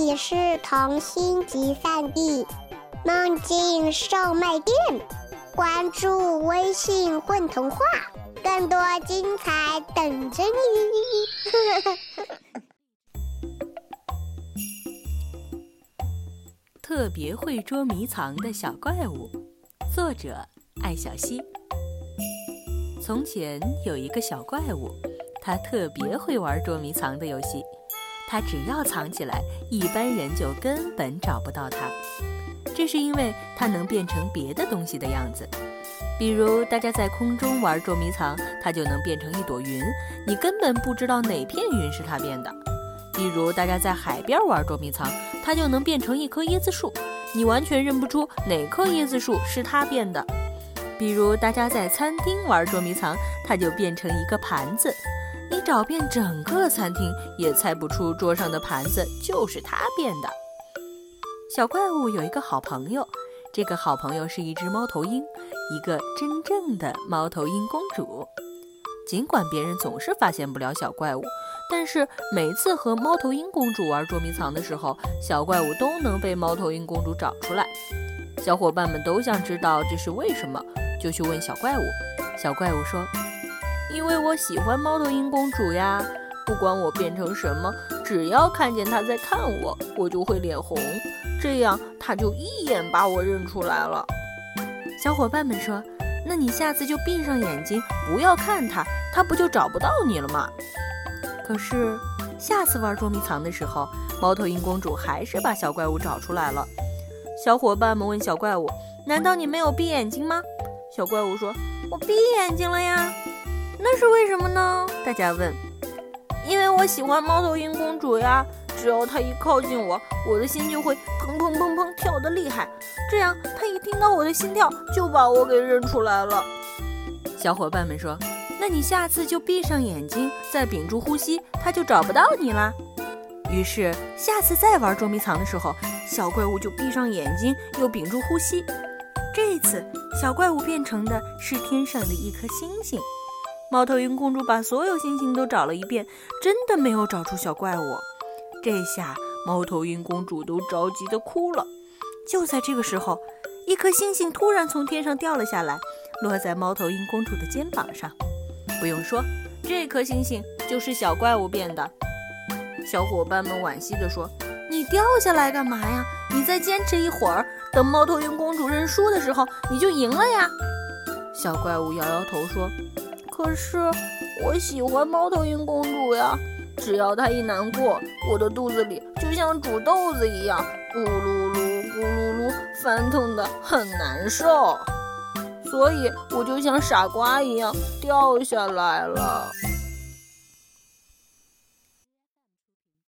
里是童心集散地，梦境售卖店。关注微信“混童话”，更多精彩等着你。特别会捉迷藏的小怪物，作者艾小溪。从前有一个小怪物，他特别会玩捉迷藏的游戏。他只要藏起来，一般人就根本找不到他。这是因为它能变成别的东西的样子。比如大家在空中玩捉迷藏，它就能变成一朵云，你根本不知道哪片云是它变的。比如大家在海边玩捉迷藏，它就能变成一棵椰子树，你完全认不出哪棵椰子树是它变的。比如大家在餐厅玩捉迷藏，它就变成一个盘子。你找遍整个餐厅，也猜不出桌上的盘子就是它变的。小怪物有一个好朋友，这个好朋友是一只猫头鹰，一个真正的猫头鹰公主。尽管别人总是发现不了小怪物，但是每次和猫头鹰公主玩捉迷藏的时候，小怪物都能被猫头鹰公主找出来。小伙伴们都想知道这是为什么，就去问小怪物。小怪物说。因为我喜欢猫头鹰公主呀，不管我变成什么，只要看见她在看我，我就会脸红，这样她就一眼把我认出来了。小伙伴们说：“那你下次就闭上眼睛，不要看她，她不就找不到你了吗？”可是下次玩捉迷藏的时候，猫头鹰公主还是把小怪物找出来了。小伙伴们问小怪物：“难道你没有闭眼睛吗？”小怪物说：“我闭眼睛了呀。”那是为什么呢？大家问。因为我喜欢猫头鹰公主呀，只要她一靠近我，我的心就会砰砰砰砰跳得厉害，这样她一听到我的心跳，就把我给认出来了。小伙伴们说：“那你下次就闭上眼睛，再屏住呼吸，它就找不到你啦。”于是下次再玩捉迷藏的时候，小怪物就闭上眼睛，又屏住呼吸。这次小怪物变成的是天上的一颗星星。猫头鹰公主把所有星星都找了一遍，真的没有找出小怪物。这下猫头鹰公主都着急的哭了。就在这个时候，一颗星星突然从天上掉了下来，落在猫头鹰公主的肩膀上。不用说，这颗星星就是小怪物变的。小伙伴们惋惜地说：“你掉下来干嘛呀？你再坚持一会儿，等猫头鹰公主认输的时候，你就赢了呀。”小怪物摇摇头说。可是我喜欢猫头鹰公主呀，只要她一难过，我的肚子里就像煮豆子一样，咕噜噜咕噜噜翻腾的很难受，所以我就像傻瓜一样掉下来了。